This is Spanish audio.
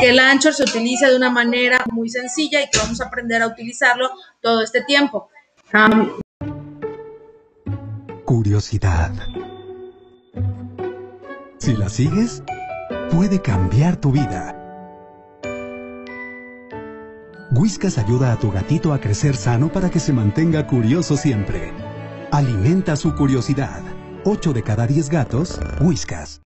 que el Anchor se utiliza de una manera muy sencilla y que vamos a aprender a utilizarlo todo este tiempo. Curiosidad. Si la sigues, puede cambiar tu vida. Whiskas ayuda a tu gatito a crecer sano para que se mantenga curioso siempre. Alimenta su curiosidad. 8 de cada 10 gatos, Whiskas.